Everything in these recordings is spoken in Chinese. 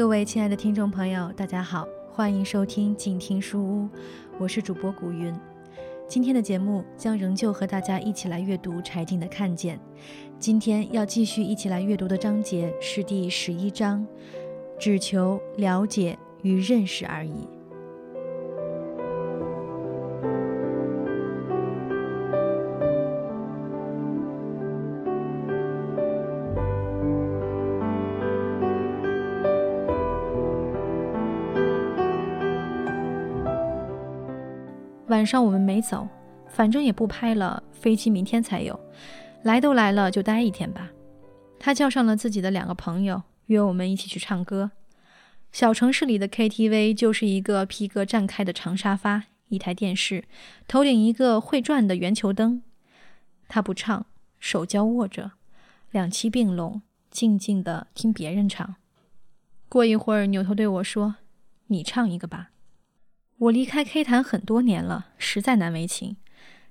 各位亲爱的听众朋友，大家好，欢迎收听静听书屋，我是主播古云。今天的节目将仍旧和大家一起来阅读柴静的《看见》。今天要继续一起来阅读的章节是第十一章，只求了解与认识而已。晚上我们没走，反正也不拍了，飞机明天才有。来都来了，就待一天吧。他叫上了自己的两个朋友，约我们一起去唱歌。小城市里的 KTV 就是一个皮革绽开的长沙发，一台电视，头顶一个会转的圆球灯。他不唱，手交握着，两膝并拢，静静地听别人唱。过一会儿，扭头对我说：“你唱一个吧。”我离开 K 坛很多年了，实在难为情。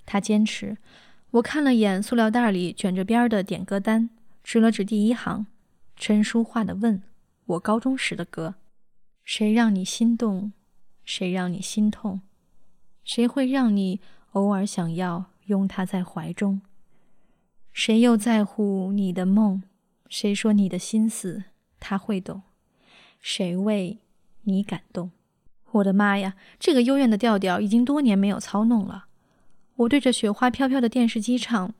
他坚持。我看了眼塑料袋里卷着边的点歌单，指了指第一行：“陈淑桦的《问》，我高中时的歌。谁让你心动？谁让你心痛？谁会让你偶尔想要拥他在怀中？谁又在乎你的梦？谁说你的心思他会懂？谁为你感动？”我的妈呀，这个幽怨的调调已经多年没有操弄了。我对着雪花飘飘的电视机唱：“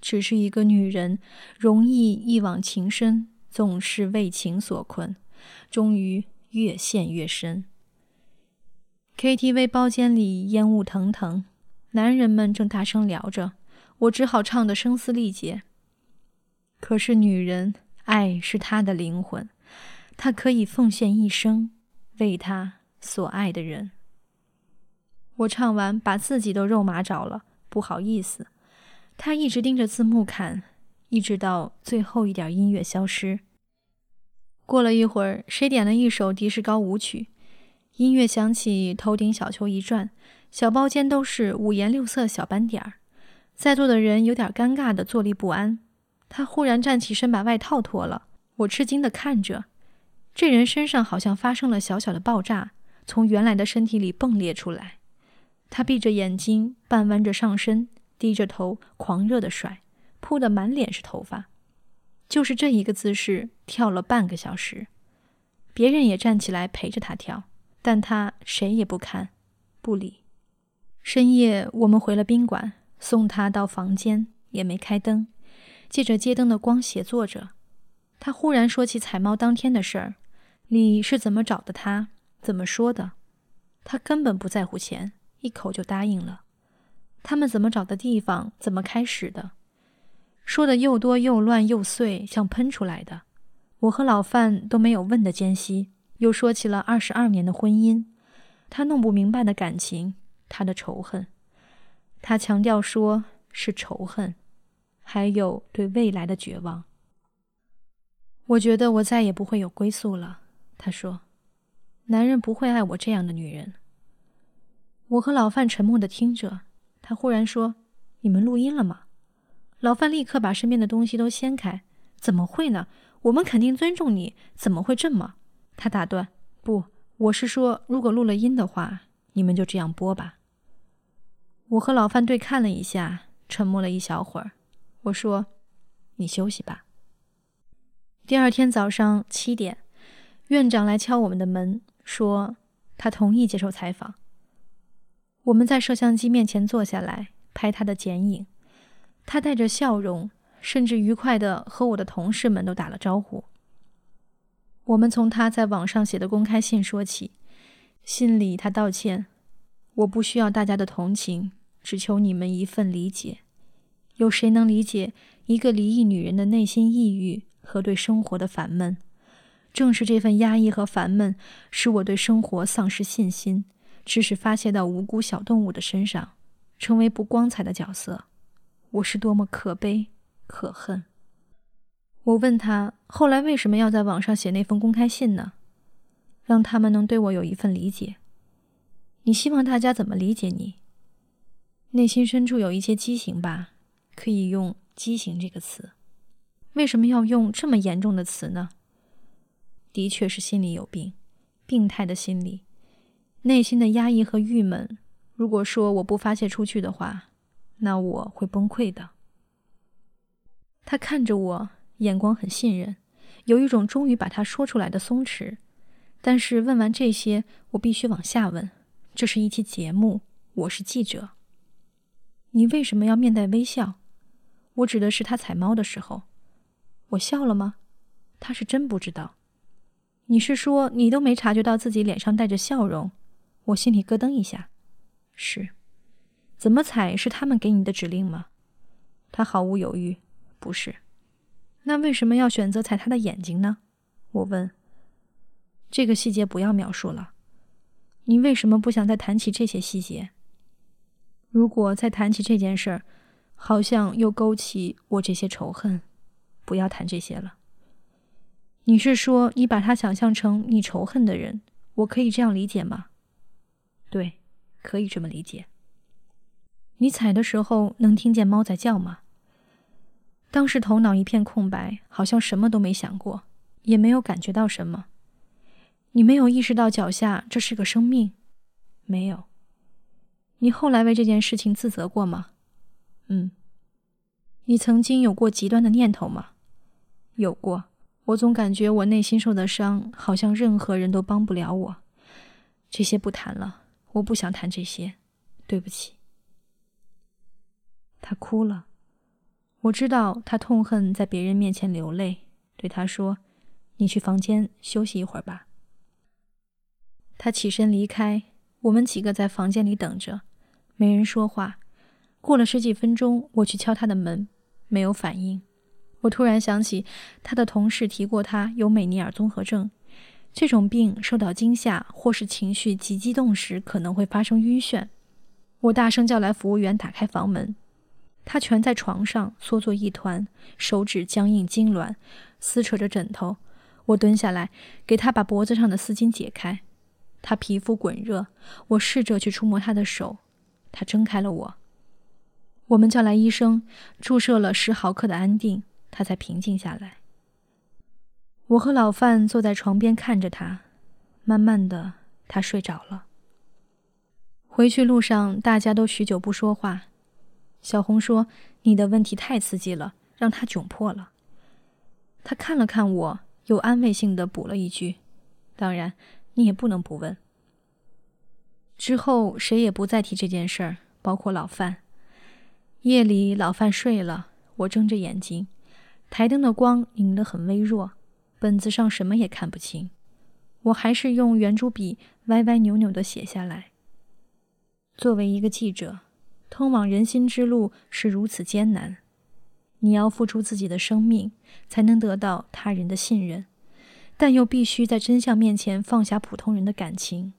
只是一个女人，容易一往情深，总是为情所困，终于越陷越深。” KTV 包间里烟雾腾腾，男人们正大声聊着，我只好唱得声嘶力竭。可是女人，爱是她的灵魂，她可以奉献一生，为他。所爱的人，我唱完，把自己都肉麻着了，不好意思。他一直盯着字幕看，一直到最后一点音乐消失。过了一会儿，谁点了一首迪士高舞曲？音乐响起，头顶小球一转，小包间都是五颜六色小斑点儿。在座的人有点尴尬的坐立不安。他忽然站起身，把外套脱了。我吃惊的看着，这人身上好像发生了小小的爆炸。从原来的身体里迸裂出来，他闭着眼睛，半弯着上身，低着头，狂热的甩，扑得满脸是头发。就是这一个姿势，跳了半个小时。别人也站起来陪着他跳，但他谁也不看，不理。深夜，我们回了宾馆，送他到房间，也没开灯，借着街灯的光写作着。他忽然说起采猫当天的事儿，你是怎么找的他。怎么说的？他根本不在乎钱，一口就答应了。他们怎么找的地方？怎么开始的？说的又多又乱又碎，像喷出来的。我和老范都没有问的间隙，又说起了二十二年的婚姻，他弄不明白的感情，他的仇恨。他强调说是仇恨，还有对未来的绝望。我觉得我再也不会有归宿了，他说。男人不会爱我这样的女人。我和老范沉默的听着，他忽然说：“你们录音了吗？”老范立刻把身边的东西都掀开：“怎么会呢？我们肯定尊重你，怎么会这么？”他打断：“不，我是说，如果录了音的话，你们就这样播吧。”我和老范对看了一下，沉默了一小会儿。我说：“你休息吧。”第二天早上七点，院长来敲我们的门。说他同意接受采访。我们在摄像机面前坐下来拍他的剪影，他带着笑容，甚至愉快地和我的同事们都打了招呼。我们从他在网上写的公开信说起，信里他道歉：“我不需要大家的同情，只求你们一份理解。有谁能理解一个离异女人的内心抑郁和对生活的烦闷？”正是这份压抑和烦闷，使我对生活丧失信心，致使发泄到无辜小动物的身上，成为不光彩的角色。我是多么可悲可恨！我问他，后来为什么要在网上写那封公开信呢？让他们能对我有一份理解。你希望大家怎么理解你？内心深处有一些畸形吧，可以用“畸形”这个词。为什么要用这么严重的词呢？的确是心里有病，病态的心理，内心的压抑和郁闷。如果说我不发泄出去的话，那我会崩溃的。他看着我，眼光很信任，有一种终于把他说出来的松弛。但是问完这些，我必须往下问。这是一期节目，我是记者。你为什么要面带微笑？我指的是他踩猫的时候，我笑了吗？他是真不知道。你是说你都没察觉到自己脸上带着笑容？我心里咯噔一下。是，怎么踩是他们给你的指令吗？他毫无犹豫，不是。那为什么要选择踩他的眼睛呢？我问。这个细节不要描述了。你为什么不想再谈起这些细节？如果再谈起这件事儿，好像又勾起我这些仇恨。不要谈这些了。你是说你把他想象成你仇恨的人？我可以这样理解吗？对，可以这么理解。你踩的时候能听见猫在叫吗？当时头脑一片空白，好像什么都没想过，也没有感觉到什么。你没有意识到脚下这是个生命，没有。你后来为这件事情自责过吗？嗯。你曾经有过极端的念头吗？有过。我总感觉我内心受的伤，好像任何人都帮不了我。这些不谈了，我不想谈这些。对不起。他哭了。我知道他痛恨在别人面前流泪，对他说：“你去房间休息一会儿吧。”他起身离开，我们几个在房间里等着，没人说话。过了十几分钟，我去敲他的门，没有反应。我突然想起他的同事提过他有美尼尔综合症，这种病受到惊吓或是情绪极激动时可能会发生晕眩。我大声叫来服务员打开房门，他蜷在床上缩作一团，手指僵硬痉挛，撕扯着枕头。我蹲下来给他把脖子上的丝巾解开。他皮肤滚热，我试着去触摸他的手，他睁开了我。我们叫来医生，注射了十毫克的安定，他才平静下来。我和老范坐在床边看着他，慢慢的，他睡着了。回去路上，大家都许久不说话。小红说：“你的问题太刺激了，让他窘迫了。”他看了看我，又安慰性的补了一句：“当然。”你也不能不问。之后谁也不再提这件事儿，包括老范。夜里老范睡了，我睁着眼睛，台灯的光影得很微弱，本子上什么也看不清。我还是用圆珠笔歪歪扭扭地写下来。作为一个记者，通往人心之路是如此艰难，你要付出自己的生命，才能得到他人的信任。但又必须在真相面前放下普通人的感情，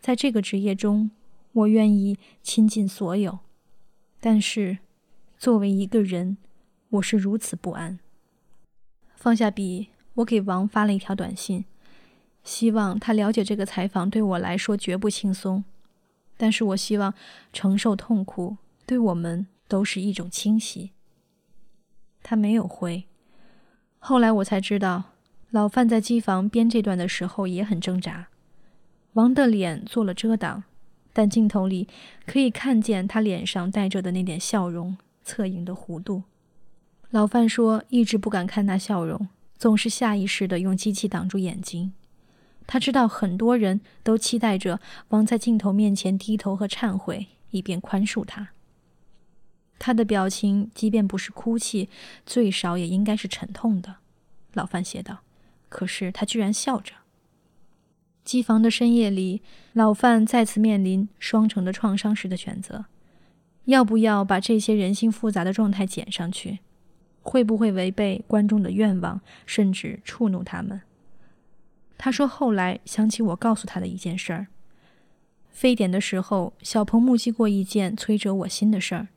在这个职业中，我愿意倾尽所有。但是，作为一个人，我是如此不安。放下笔，我给王发了一条短信，希望他了解这个采访对我来说绝不轻松。但是我希望承受痛苦对我们都是一种清洗。他没有回。后来我才知道。老范在机房编这段的时候也很挣扎，王的脸做了遮挡，但镜头里可以看见他脸上带着的那点笑容，侧影的弧度。老范说，一直不敢看那笑容，总是下意识地用机器挡住眼睛。他知道很多人都期待着王在镜头面前低头和忏悔，以便宽恕他。他的表情，即便不是哭泣，最少也应该是沉痛的。老范写道。可是他居然笑着。机房的深夜里，老范再次面临双重的创伤时的选择：要不要把这些人性复杂的状态剪上去？会不会违背观众的愿望，甚至触怒他们？他说：“后来想起我告诉他的一件事儿。非典的时候，小鹏目击过一件摧折我心的事儿。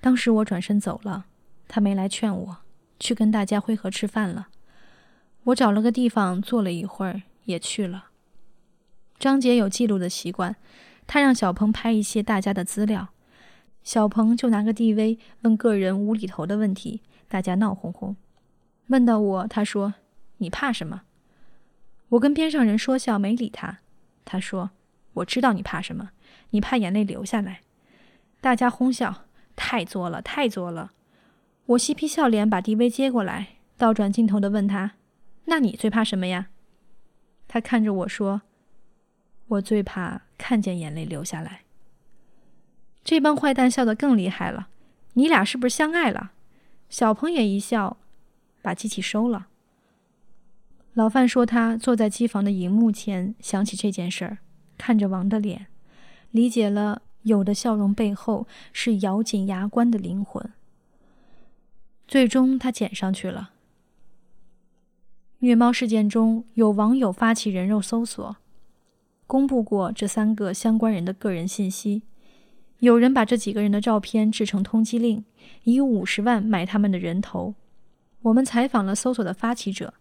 当时我转身走了，他没来劝我，去跟大家会合吃饭了。”我找了个地方坐了一会儿，也去了。张杰有记录的习惯，他让小鹏拍一些大家的资料，小鹏就拿个 DV 问个人无厘头的问题，大家闹哄哄。问到我，他说：“你怕什么？”我跟边上人说笑，没理他。他说：“我知道你怕什么，你怕眼泪流下来。”大家哄笑，太作了，太作了。我嬉皮笑脸把 DV 接过来，倒转镜头的问他：“那你最怕什么呀？”他看着我说：“我最怕看见眼泪流下来。”这帮坏蛋笑得更厉害了。你俩是不是相爱了？小鹏也一笑，把机器收了。老范说他坐在机房的荧幕前，想起这件事儿，看着王的脸，理解了有的笑容背后是咬紧牙关的灵魂。最终他剪上去了。虐猫事件中有网友发起人肉搜索，公布过这三个相关人的个人信息。有人把这几个人的照片制成通缉令，以五十万买他们的人头。我们采访了搜索的发起者，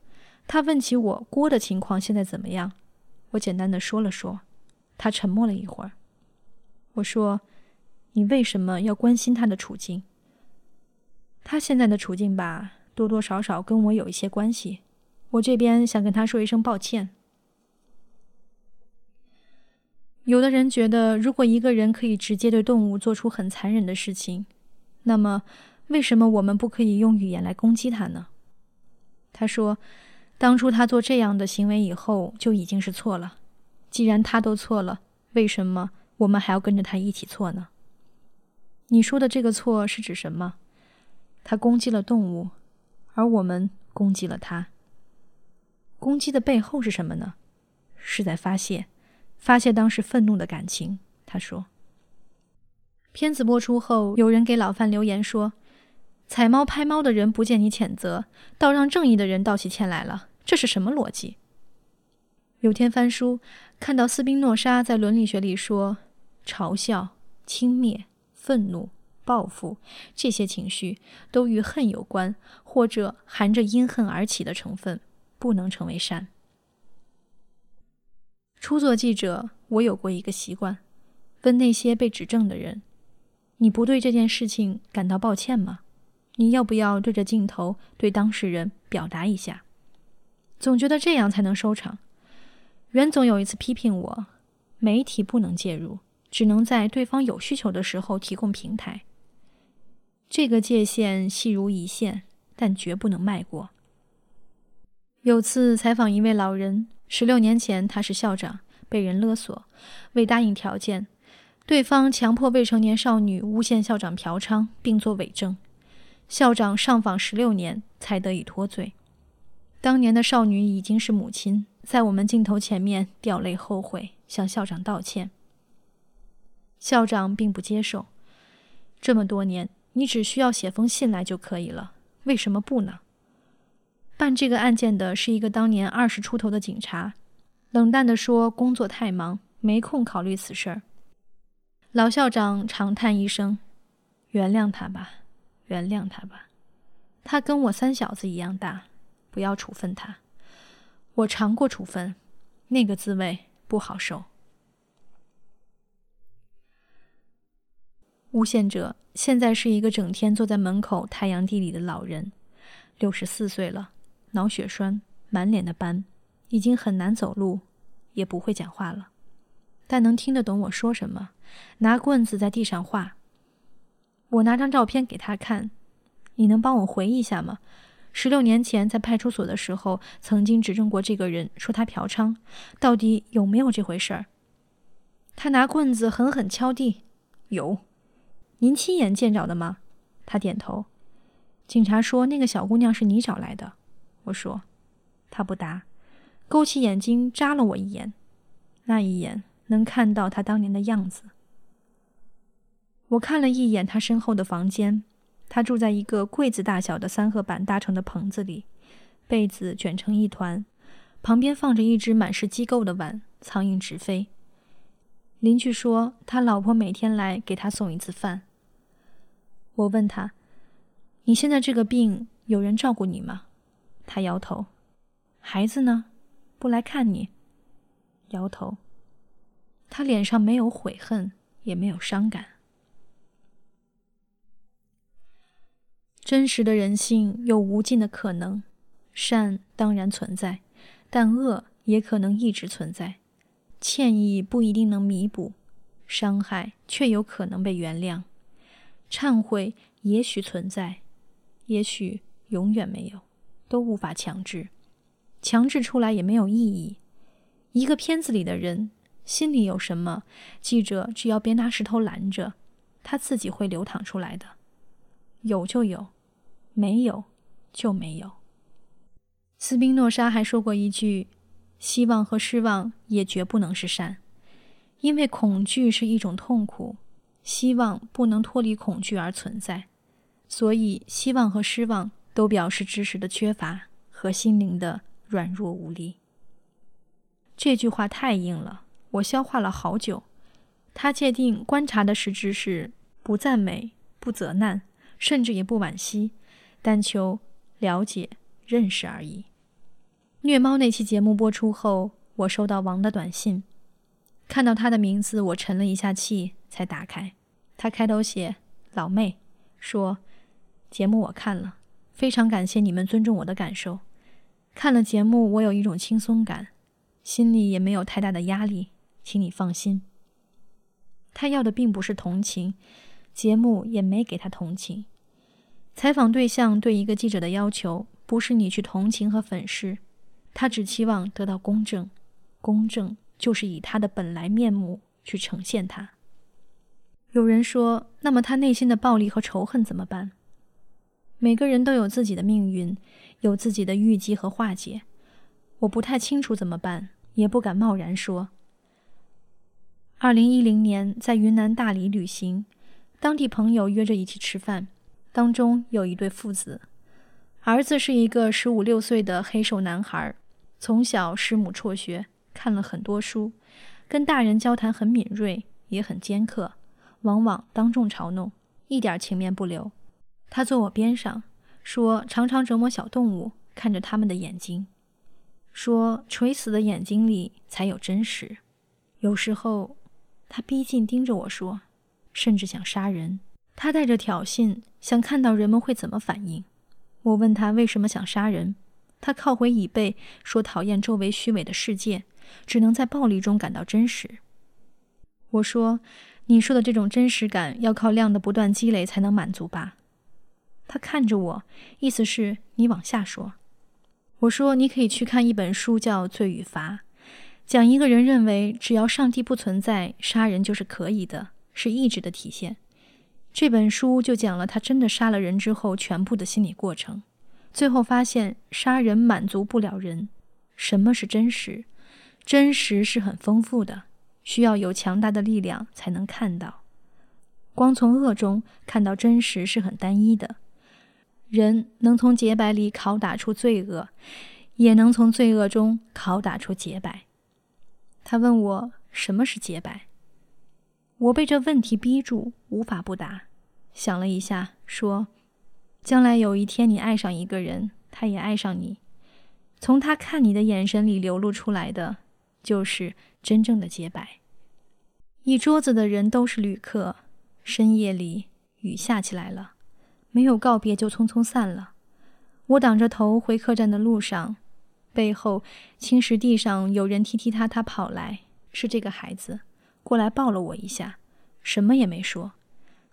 他问起我郭的情况现在怎么样，我简单的说了说。他沉默了一会儿。我说：“你为什么要关心他的处境？他现在的处境吧，多多少少跟我有一些关系。我这边想跟他说一声抱歉。”有的人觉得，如果一个人可以直接对动物做出很残忍的事情，那么为什么我们不可以用语言来攻击他呢？他说：“当初他做这样的行为以后就已经是错了。既然他都错了，为什么我们还要跟着他一起错呢？”你说的这个错是指什么？他攻击了动物，而我们攻击了他。攻击的背后是什么呢？是在发泄。发泄当时愤怒的感情，他说。片子播出后，有人给老范留言说：“踩猫拍猫的人不见你谴责，倒让正义的人道起歉来了，这是什么逻辑？”有天翻书，看到斯宾诺莎在伦理学里说，嘲笑、轻蔑、愤怒、报复这些情绪都与恨有关，或者含着因恨而起的成分，不能成为善。初做记者，我有过一个习惯，问那些被指证的人：“你不对这件事情感到抱歉吗？你要不要对着镜头对当事人表达一下？”总觉得这样才能收场。袁总有一次批评我：“媒体不能介入，只能在对方有需求的时候提供平台。”这个界限细如一线，但绝不能迈过。有次采访一位老人。十六年前，他是校长，被人勒索，未答应条件，对方强迫未成年少女诬陷校长嫖娼，并作伪证，校长上访十六年才得以脱罪。当年的少女已经是母亲，在我们镜头前面掉泪后悔，向校长道歉。校长并不接受。这么多年，你只需要写封信来就可以了，为什么不呢？办这个案件的是一个当年二十出头的警察，冷淡地说：“工作太忙，没空考虑此事儿。”老校长长叹一声：“原谅他吧，原谅他吧，他跟我三小子一样大，不要处分他。我尝过处分，那个滋味不好受。”诬陷者现在是一个整天坐在门口太阳地里的老人，六十四岁了。脑血栓，满脸的斑，已经很难走路，也不会讲话了，但能听得懂我说什么。拿棍子在地上画。我拿张照片给他看，你能帮我回忆一下吗？十六年前在派出所的时候，曾经指证过这个人，说他嫖娼，到底有没有这回事儿？他拿棍子狠狠敲地，有。您亲眼见着的吗？他点头。警察说那个小姑娘是你找来的。我说，他不答，勾起眼睛扎了我一眼，那一眼能看到他当年的样子。我看了一眼他身后的房间，他住在一个柜子大小的三合板搭成的棚子里，被子卷成一团，旁边放着一只满是机构的碗，苍蝇直飞。邻居说他老婆每天来给他送一次饭。我问他：“你现在这个病，有人照顾你吗？”他摇头，孩子呢？不来看你。摇头。他脸上没有悔恨，也没有伤感。真实的人性有无尽的可能，善当然存在，但恶也可能一直存在。歉意不一定能弥补，伤害却有可能被原谅。忏悔也许存在，也许永远没有，都无法强制。强制出来也没有意义。一个片子里的人心里有什么，记者只要别拿石头拦着，他自己会流淌出来的。有就有，没有就没有。斯宾诺莎还说过一句：“希望和失望也绝不能是善，因为恐惧是一种痛苦，希望不能脱离恐惧而存在。所以，希望和失望都表示知识的缺乏和心灵的软弱无力。”这句话太硬了，我消化了好久。他界定观察的实质是不赞美、不责难。甚至也不惋惜，但求了解、认识而已。虐猫那期节目播出后，我收到王的短信，看到他的名字，我沉了一下气，才打开。他开头写：“老妹，说节目我看了，非常感谢你们尊重我的感受。看了节目，我有一种轻松感，心里也没有太大的压力，请你放心。”他要的并不是同情，节目也没给他同情。采访对象对一个记者的要求，不是你去同情和粉饰，他只期望得到公正。公正就是以他的本来面目去呈现他。有人说，那么他内心的暴力和仇恨怎么办？每个人都有自己的命运，有自己的预计和化解。我不太清楚怎么办，也不敢贸然说。二零一零年在云南大理旅行，当地朋友约着一起吃饭。当中有一对父子，儿子是一个十五六岁的黑瘦男孩，从小师母辍学，看了很多书，跟大人交谈很敏锐，也很尖刻，往往当众嘲弄，一点情面不留。他坐我边上，说常常折磨小动物，看着他们的眼睛，说垂死的眼睛里才有真实。有时候，他逼近盯着我说，甚至想杀人。他带着挑衅，想看到人们会怎么反应。我问他为什么想杀人，他靠回椅背，说讨厌周围虚伪的世界，只能在暴力中感到真实。我说：“你说的这种真实感，要靠量的不断积累才能满足吧？”他看着我，意思是你往下说。我说：“你可以去看一本书，叫《罪与罚》，讲一个人认为只要上帝不存在，杀人就是可以的，是意志的体现。”这本书就讲了他真的杀了人之后全部的心理过程，最后发现杀人满足不了人。什么是真实？真实是很丰富的，需要有强大的力量才能看到。光从恶中看到真实是很单一的。人能从洁白里拷打出罪恶，也能从罪恶中拷打出洁白。他问我什么是洁白？我被这问题逼住，无法不答。想了一下，说：“将来有一天你爱上一个人，他也爱上你，从他看你的眼神里流露出来的，就是真正的洁白。”一桌子的人都是旅客。深夜里，雨下起来了，没有告别就匆匆散了。我挡着头回客栈的路上，背后青石地上有人踢踢踏踏跑来，是这个孩子。过来抱了我一下，什么也没说，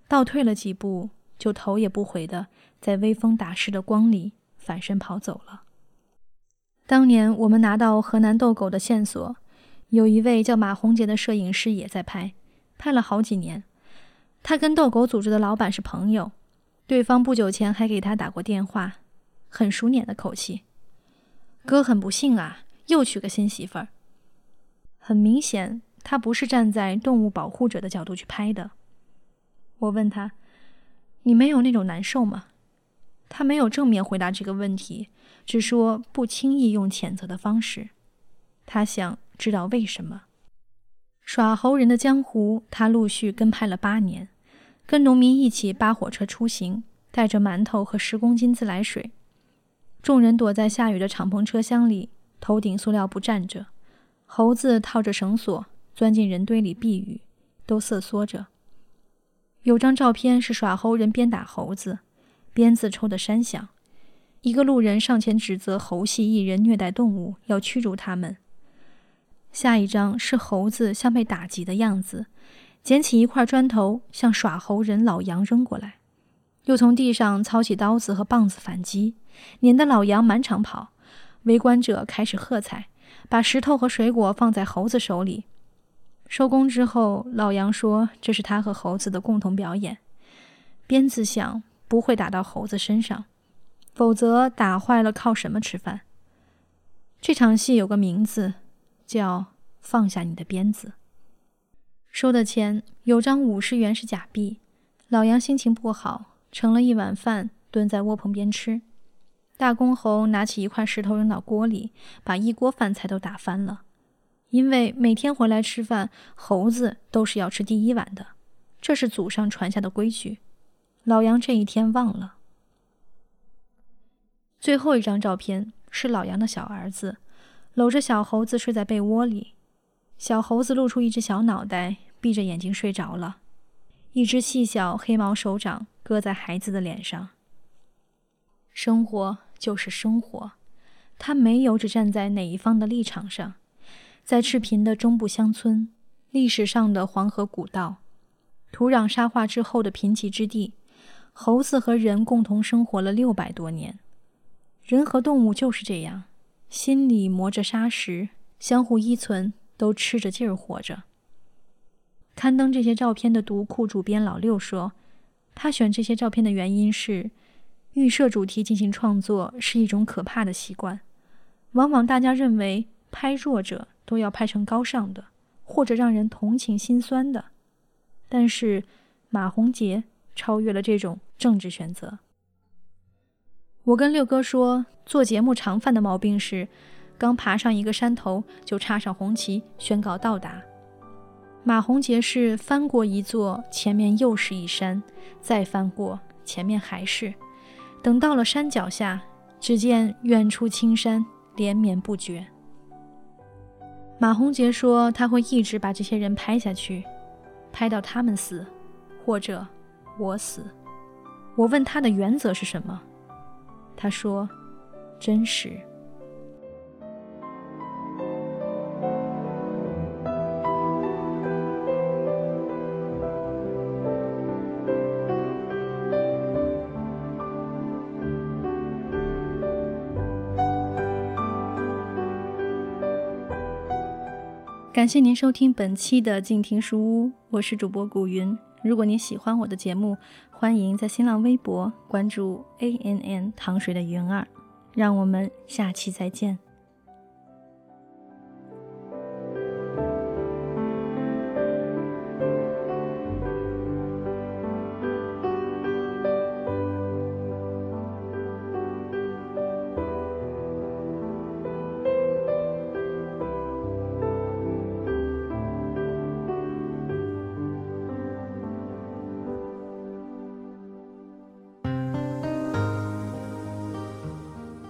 倒退了几步，就头也不回的在微风打湿的光里反身跑走了。当年我们拿到河南斗狗的线索，有一位叫马红杰的摄影师也在拍，拍了好几年。他跟斗狗组织的老板是朋友，对方不久前还给他打过电话，很熟稔的口气：“哥很不幸啊，又娶个新媳妇儿。”很明显。他不是站在动物保护者的角度去拍的。我问他：“你没有那种难受吗？”他没有正面回答这个问题，只说不轻易用谴责的方式。他想知道为什么。耍猴人的江湖，他陆续跟拍了八年，跟农民一起扒火车出行，带着馒头和十公斤自来水。众人躲在下雨的敞篷车厢里，头顶塑料布站着，猴子套着绳索。钻进人堆里避雨，都瑟缩着。有张照片是耍猴人边打猴子，鞭子抽得山响。一个路人上前指责猴系艺人虐待动物，要驱逐他们。下一张是猴子像被打击的样子，捡起一块砖头向耍猴人老杨扔过来，又从地上操起刀子和棒子反击，撵得老杨满场跑。围观者开始喝彩，把石头和水果放在猴子手里。收工之后，老杨说：“这是他和猴子的共同表演。鞭子响，不会打到猴子身上，否则打坏了靠什么吃饭？”这场戏有个名字，叫“放下你的鞭子”。收的钱有张五十元是假币。老杨心情不好，盛了一碗饭，蹲在窝棚边吃。大公猴拿起一块石头扔到锅里，把一锅饭菜都打翻了。因为每天回来吃饭，猴子都是要吃第一碗的，这是祖上传下的规矩。老杨这一天忘了。最后一张照片是老杨的小儿子，搂着小猴子睡在被窝里，小猴子露出一只小脑袋，闭着眼睛睡着了，一只细小黑毛手掌搁在孩子的脸上。生活就是生活，他没有只站在哪一方的立场上。在赤贫的中部乡村，历史上的黄河古道，土壤沙化之后的贫瘠之地，猴子和人共同生活了六百多年。人和动物就是这样，心里磨着沙石，相互依存，都吃着劲儿活着。刊登这些照片的读库主编老六说，他选这些照片的原因是，预设主题进行创作是一种可怕的习惯，往往大家认为拍弱者。都要拍成高尚的，或者让人同情心酸的。但是马洪杰超越了这种政治选择。我跟六哥说，做节目常犯的毛病是，刚爬上一个山头就插上红旗宣告到达。马洪杰是翻过一座，前面又是一山，再翻过，前面还是。等到了山脚下，只见远处青山连绵不绝。马洪杰说：“他会一直把这些人拍下去，拍到他们死，或者我死。”我问他的原则是什么，他说：“真实。”感谢您收听本期的静听书屋，我是主播古云。如果您喜欢我的节目，欢迎在新浪微博关注 A N N 糖水的云儿。让我们下期再见。